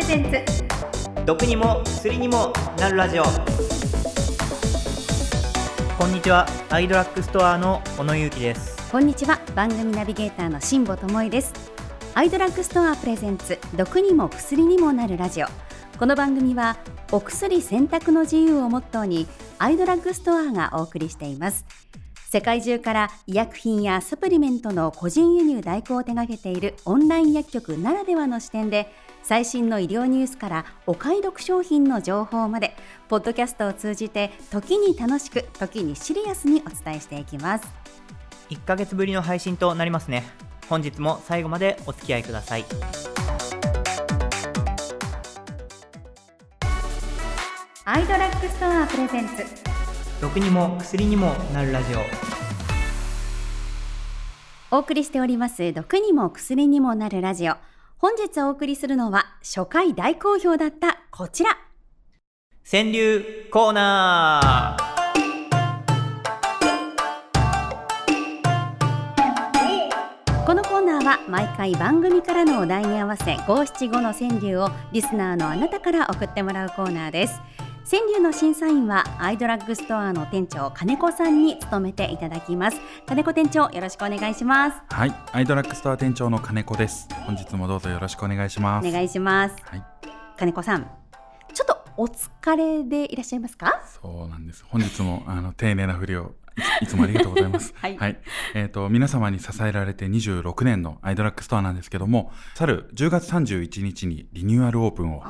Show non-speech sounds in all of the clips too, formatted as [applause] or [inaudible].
レゼンツ。毒にも薬にもなるラジオ。こんにちは。アイドラッグストアの小野裕樹です。こんにちは。番組ナビゲーターの辛坊智恵です。アイドラッグストアプレゼンツ。毒にも薬にもなるラジオ。この番組はお薬選択の自由をモットーにアイドラッグストアがお送りしています。世界中から医薬品やサプリメントの個人輸入代行を手掛けているオンライン薬局ならではの視点で最新の医療ニュースからお買い得商品の情報までポッドキャストを通じて時に楽しく時にシリアスにお伝えしていきます。1ヶ月ぶりの配信となりますね。本日も最後までお付き合いください。アイドラッグストアプレゼンツ。毒にも薬にもなるラジオ。お送りしております。毒にも薬にもなるラジオ本日お送りするのは初回大好評だったこちら。川柳コーナー。このコーナーは毎回番組からのお題に合わせ五七五の川柳をリスナーのあなたから送ってもらうコーナーです川柳の審査員はアイドラッグストアの店長金子さんに務めていただきます金子店長よろしくお願いしますはい、アイドラッグストア店長の金子です。本日もどうぞよろしくお願いします。お願いしますはい、金子さんちょっとお疲れでいらっしゃいますか？そうなんです。本日もあの丁寧なふりをいつもありがとうございます。[laughs] はいえっ、と皆様に支えられて26年のアイドラッグストアなんですけども、去る10月31日にリニューアルオープンを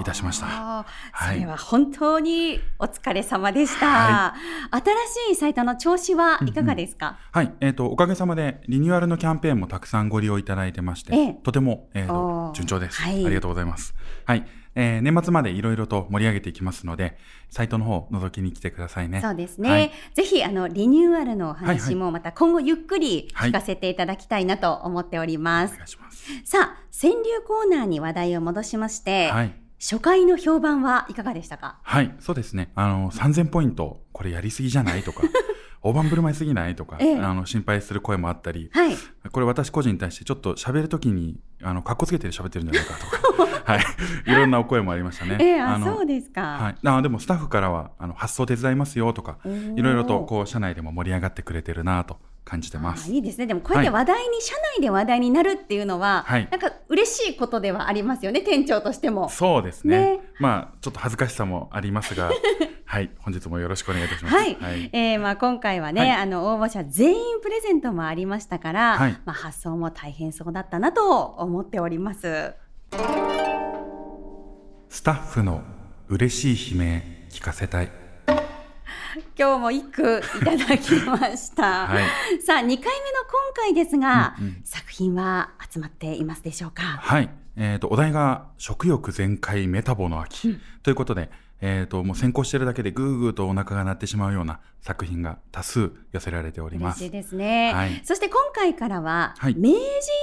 いたしました。それは本当にお疲れ様でした、は新しいサイトの調子はいかがですか、はい、えっ、とおかげさまでリニューアルのキャンペーンもたくさんご利用いただいてまして、ええ。とても、えーと順調です、はい。ありがとうございます。はい、えー年末までいろいろと盛り上げていきますので、サイトの方覗きに来てくださいね。そうですね、はい。ぜひあのリニューアルのお話もまた今後ゆっくりはい聞かせていただきたいなと思っております、お願い。します。さあ川柳コーナーに話題を戻しまして、はい。初回の評判はいかがでしたか？はい、そうですね。あの、3000ポイント、これやりすぎじゃないとか、[laughs] 大盤振る舞いすぎないとか、ええあの、心配する声もあったり、はいこれ私個人に対してちょっと喋るときに、あの、格好つけて喋ってるんじゃないかとか、[laughs] はい。いろんなお声もありましたね。ええあのそうですか、はい。あでもスタッフからは、あの、発送手伝いますよとか、ーいろいろと、こう、社内でも盛り上がってくれてるなと感じてまあす。いいですねでもこうやって話題に、社内で話題になるっていうのは、はいなんか嬉しいことではありますよね店長としてもそうですね。ねまあ、ちょっと恥ずかしさもありますが、[laughs] はい。本日もよろしくお願いいたします。はい、えーまあ、今回はね、はいあの応募者全員プレゼントもありましたから、はいまあ、発送も大変そうだったなと思っております。スタッフの嬉しい悲鳴聞かせたい。今日も一句いただきました。[laughs] はいさあ2回目の今回ですが、うんうん作品は集まっていますでしょうか？はい。えっ、と、お題が食欲全開メタボの秋。ということで、えっ、と、もう先行してるだけでぐーぐーとお腹が鳴ってしまうような作品が多数寄せられております嬉しい。ですね、はいそして今回からは、はい名人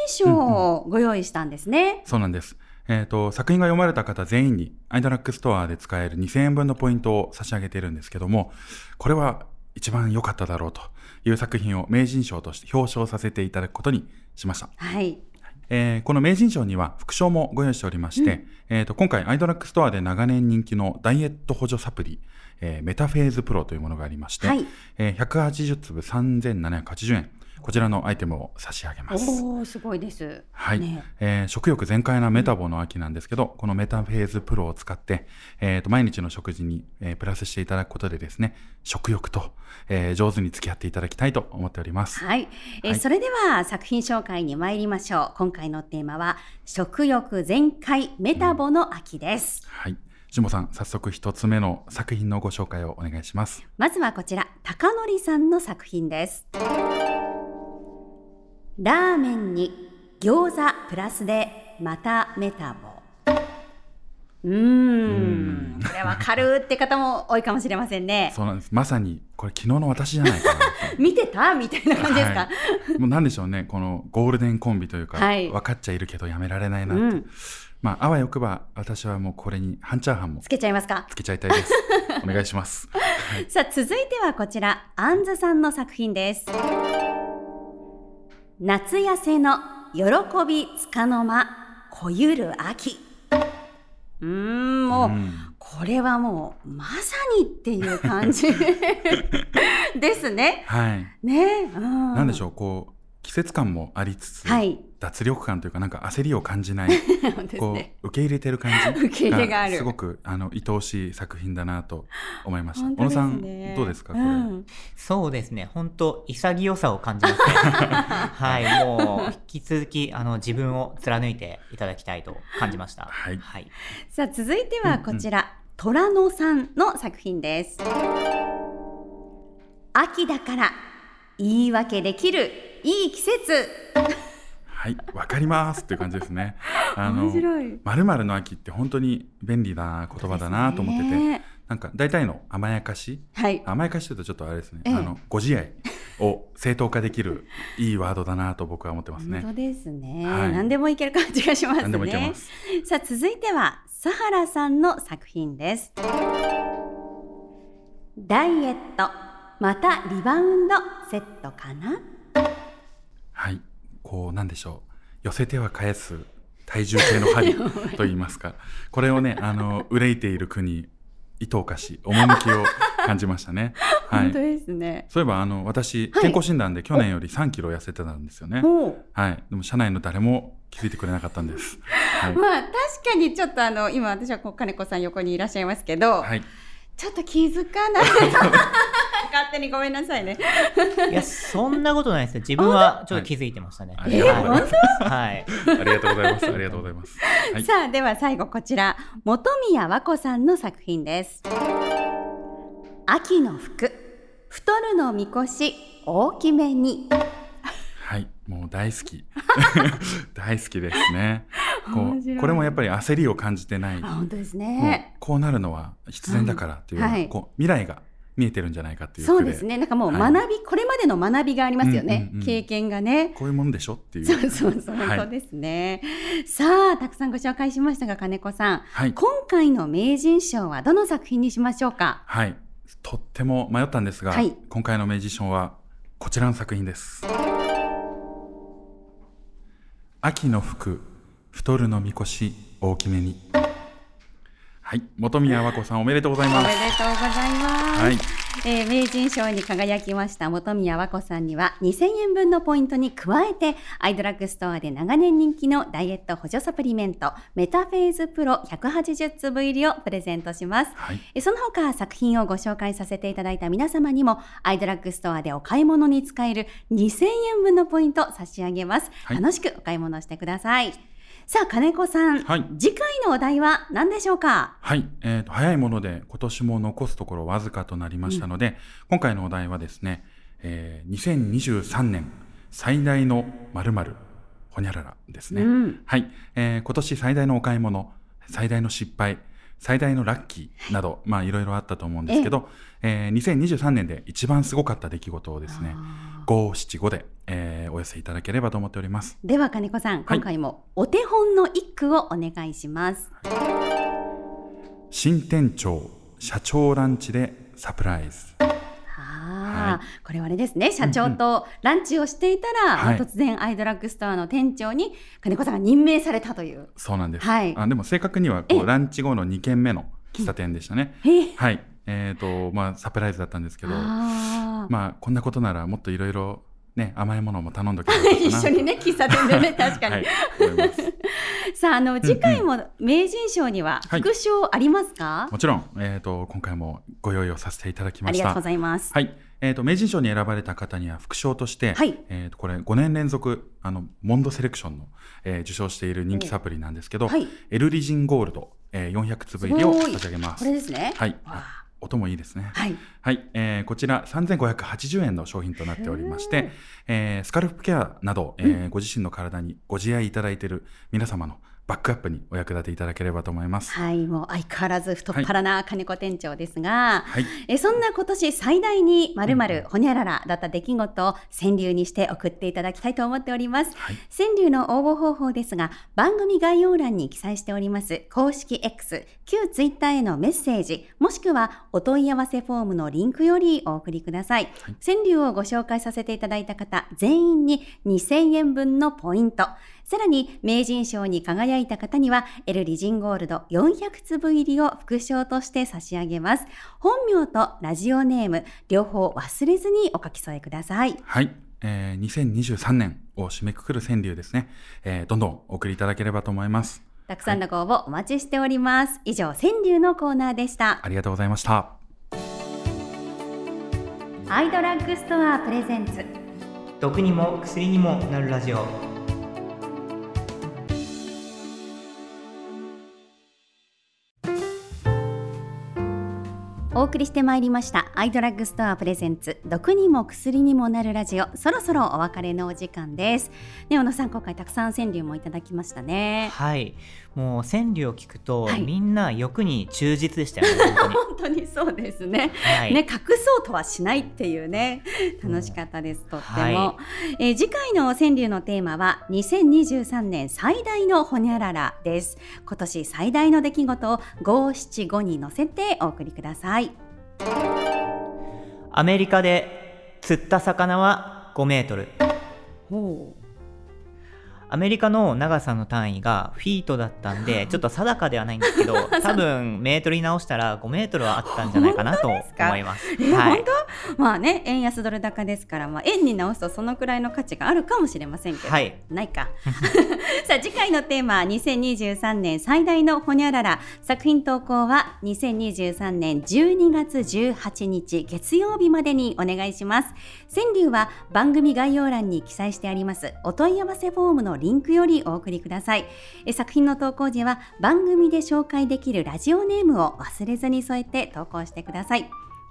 賞をご用意したんですね。そうなんです。えっ、と、作品が読まれた方全員に、アイドラッグストアで使える2000円分のポイントを差し上げているんですけども、これは一番良かっただろうという作品を名人賞として表彰させていただくことにしました。はい。えーこの名人賞には副賞もご用意しておりまして、えーと今回アイドラッグストアで長年人気のダイエット補助サプリ、えーメタフェーズプロというものがありまして、はいえー180粒3780円こちらのアイテムを差し上げます。おおすごいです。はい、ねえー食欲全開なメタボの秋なんですけど、このメタフェーズプロを使って、えーと毎日の食事に、えープラスしていただくことでですね、食欲と、えー上手に付き合っていただきたいと思っております。はい、えーはいそれでは作品紹介に参りましょう今回のテーマは食欲全開メタボの秋です、はい。ジモさん、早速一つ目の作品のご紹介をお願いします。まずはこちら高則さんの作品ですラーメンに餃子プラスでまたメタボ。うーん。これわかるって方も多いかもしれませんね。そうなんです。まさに、これ昨日の私じゃないかな [laughs] 見てた？みたいな感じですか、はい。もうなんでしょうね、このゴールデンコンビというか、はい。分かっちゃいるけどやめられないなって。うん。まあ、あわよくば、私はもうこれに半チャーハンもつけちゃいますか？つけちゃいたいです。お願いします。[laughs] はい。さあ続いてはこちら。あんずさんの作品です夏痩せの喜びつかの間こゆる秋うーん、もう、んこれはもう、まさにっていう感じ [laughs] ですね。はい。ね。うん、なんでしょう、こう、季節感もありつつ、はい。脱力感というか、なんか焦りを感じない、[laughs] こね。う、受け入れてる感じがすごく、あの、愛おしい作品だなと思いました。本当です小野さねん、どうですか、これ。うんそうですね。本当潔さを感じますね。[laughs] はい。もう、引き続き、あの、自分を貫いていただきたいと感じました。はいはい。さあ、続いてはこちら、虎野さんの作品です。秋だから言い訳できるいい季節。はい、わかりますっていう感じですね。[laughs] あの面、白い。まるまるの秋って本当に便利な言葉だなと思ってて、ねなんか大体の甘やかし、はい。甘やかしというとちょっとあれですね、ええあの、ご自愛を正当化できるいいワードだなと僕は思ってますね。本当ですね、はい何でもいける感じがしますね。す。さあ続いてはサハラさんの作品です。ダイエットまたリバウンドセットかな？はい、こうなんでしょう、寄せては返す体重計の針 [laughs] と言いますか、これをね、あの憂いている国、伊藤かし、趣を感じましたね。はい本当。ですね。そういえばあの私、はい健康診断で去年より3キロ痩せてたんですよね。はい。でも社内の誰も気づいてくれなかったんです。[laughs] はい。まあ確かにちょっとあの今私はこう金子さん横にいらっしゃいますけど、はい。ちょっと気づかない。[laughs] 勝手にごめんなさいね。いや、そんなことないですよ。[laughs] 自分はちょっと気づいてましたね。はいありがとうございますはい。ありがとうございます。ありがとうございます。はい。さあでは最後こちら本宮和子さんの作品です秋の服太るのみこし大きめにはい。もう大好き。[laughs] 大好きですね。こうこれもやっぱり焦りを感じてない。あ本当ですねこうなるのは必然だからっていうこう未来が見えてるんじゃないかっていうそう句ですね。なんかもうはい。学び、これまでの学びがありますよね、うんうんうん。経験がね。こういうもんでしょっていう。そうそうそうはい。本当ですね、さあたくさんご紹介しましたが金子さん。はい。今回の名人賞はどの作品にしましょうか？はい。とっても迷ったんですが、はい。今回の明治賞はこちらの作品です。秋の服、太るのみこし、大きめに。はい。本宮和子さんおめでとうございおめます。でとうございます、はい。えー名人賞に輝きました本宮和子さんには2000円分のポイントに加えてアイドラッグストアで長年人気のダイエット補助サプリメントメタフェーズプロ180粒入りをプレゼントします。はい。えーその他作品をご紹介させていただいた皆様にもアイドラッグストアでお買い物に使える2000円分のポイント差し上げます。はい楽しくお買い物してください。さあ金子さん、はい。次回のお題は何でしょうか？はい、えーと早いもので今年も残すところわずかとなりましたので、今回のお題はですね、えー2023年最大の〇〇ほにゃららですね。うん。はい、えー今年最大のお買い物、最大の失敗、最大のラッキーなど、まあいろいろあったと思うんですけど、えー2023年で一番すごかった出来事をですね、五七五で、えーお寄せいただければと思っております。では金子さん、はい今回もお手本の一句をお願いします。新店長、社長ランチでサプライズ。ああ、はこれはあれですね社長とランチをしていたら、はい突然アイドラッグストアの店長に金子さんが任命されたという。そうなんです。はいあでも正確にはこえうランチ後の2軒目の喫茶店でしたね。はい。えっ、と、まあ、サプライズだったんですけど、あーまあ、こんなことならもっといろいろね、甘いものも頼んどけばよかったな一緒にね喫茶店でね [laughs] 確かに、はい。さああの次回も名人賞にははい副賞ありますか、もちろん、えっ、と、今回もご用意をさせていただきました。ありがとうございます。はい。えっ、と、名人賞に選ばれた方には副賞として、はいえっ、と、これ5年連続、あの、モンドセレクションの、えー受賞している人気サプリなんですけど、はいエルリジンゴールド、えー400粒入りを差し上げます。これですね。はい。音もいいですね。はい。はい、えーこちら3580円の商品となっておりまして、えースカルプケアなど、えーご自身の体にご自愛いただいている皆様のバックアップにお役立ていただければと思います。はい、もう相変わらず太っ腹な金子店長ですが、はい、えそんな今年最大にまるまるほにゃららだった出来事を川柳にして送っていただきたいと思っております。はい、川柳の応募方法ですが、番組概要欄に記載しております公式 X、旧 Twitter へのメッセージ、もしくはお問い合わせフォームのリンクよりお送りください。はい川柳をご紹介させていただいた方全員に2000円分のポイント、さらに名人賞に輝いた方にはエルリジンゴールド400粒入りを副賞として差し上げます本名とラジオネーム両方忘れずにお書き添えくださいはい。えー、2023年を締めくくる川柳ですね。えー、どんどんお送りいただければと思います。たくさんのご応募お待ちしております、以上川柳のコーナーでしたありがとうございました。アイドラッグストアプレゼンツ毒にも薬にもなるラジオお送りしてまいりました。アイドラッグストアプレゼンツ。毒にも薬にもなるラジオ。そろそろお別れのお時間です。ね小野さん今回たくさん川柳もいただきましたね。はい。もう川柳を聞くと、はい。みんな欲に忠実でしたよね本当に。[laughs] 本当にそうですね。はい、ね、隠そうとはしないっていうね楽しかったですとっても、はえー次回の川柳のテーマは2023年最大のホニャララです。今年最大の出来事を五七五に乗せてお送りください。アメリカで釣った魚は5メートル。ほアメリカの長さの単位がフィートだったんで [laughs] ちょっと定かではないんですけど [laughs] 多分メートルに直したら5メートルはあったんじゃないかなと思います。[laughs] えーはい。本当まあね円安ドル高ですから、まあ、円に直すとそのくらいの価値があるかもしれませんけど、はい。ないか。さあ次回のテーマは2023年最大のホニャララ作品投稿は2023年12月18日月曜日までにお願いします。川柳は番組概要欄に記載してありますお問い合わせフォームのリンクよりお送りください。え作品の投稿時は番組で紹介できるラジオネームを忘れずに添えて投稿してください。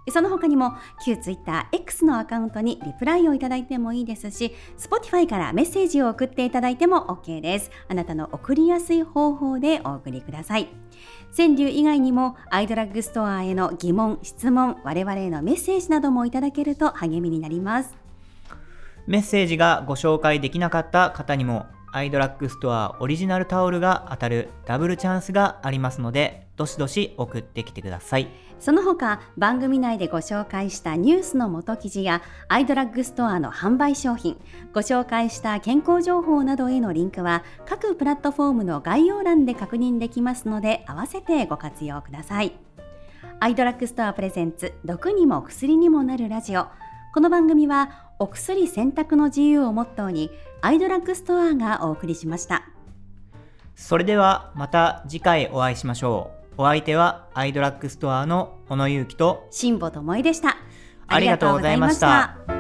その他にも旧 TwitterX のアカウントにリプライをいただいてもいいですし Spotify からメッセージを送っていただいても OK です。あなたの送りやすい方法でお送りください。川柳以外にもアイドラッグストアへの疑問質問我々へのメッセージなどもいただけると励みになります。メッセージがご紹介できなかった方にもアイドラッグストアオリジナルタオルが当たるダブルチャンスがありますのでどしどし送ってきてください。その他番組内でご紹介したニュースの元記事やアイドラッグストアの販売商品ご紹介した健康情報などへのリンクは各プラットフォームの概要欄で確認できますので合わせてご活用ください。アイドラッグストアプレゼンツ毒にも薬にもなるラジオ。この番組はお薬選択の自由をモットーにアイドラッグストアがお送りしました。それではまた次回お会いしましょう。お相手はアイドラッグストアの小野ゆうきと辛坊智恵でしたありがとうございました。ありがとうございました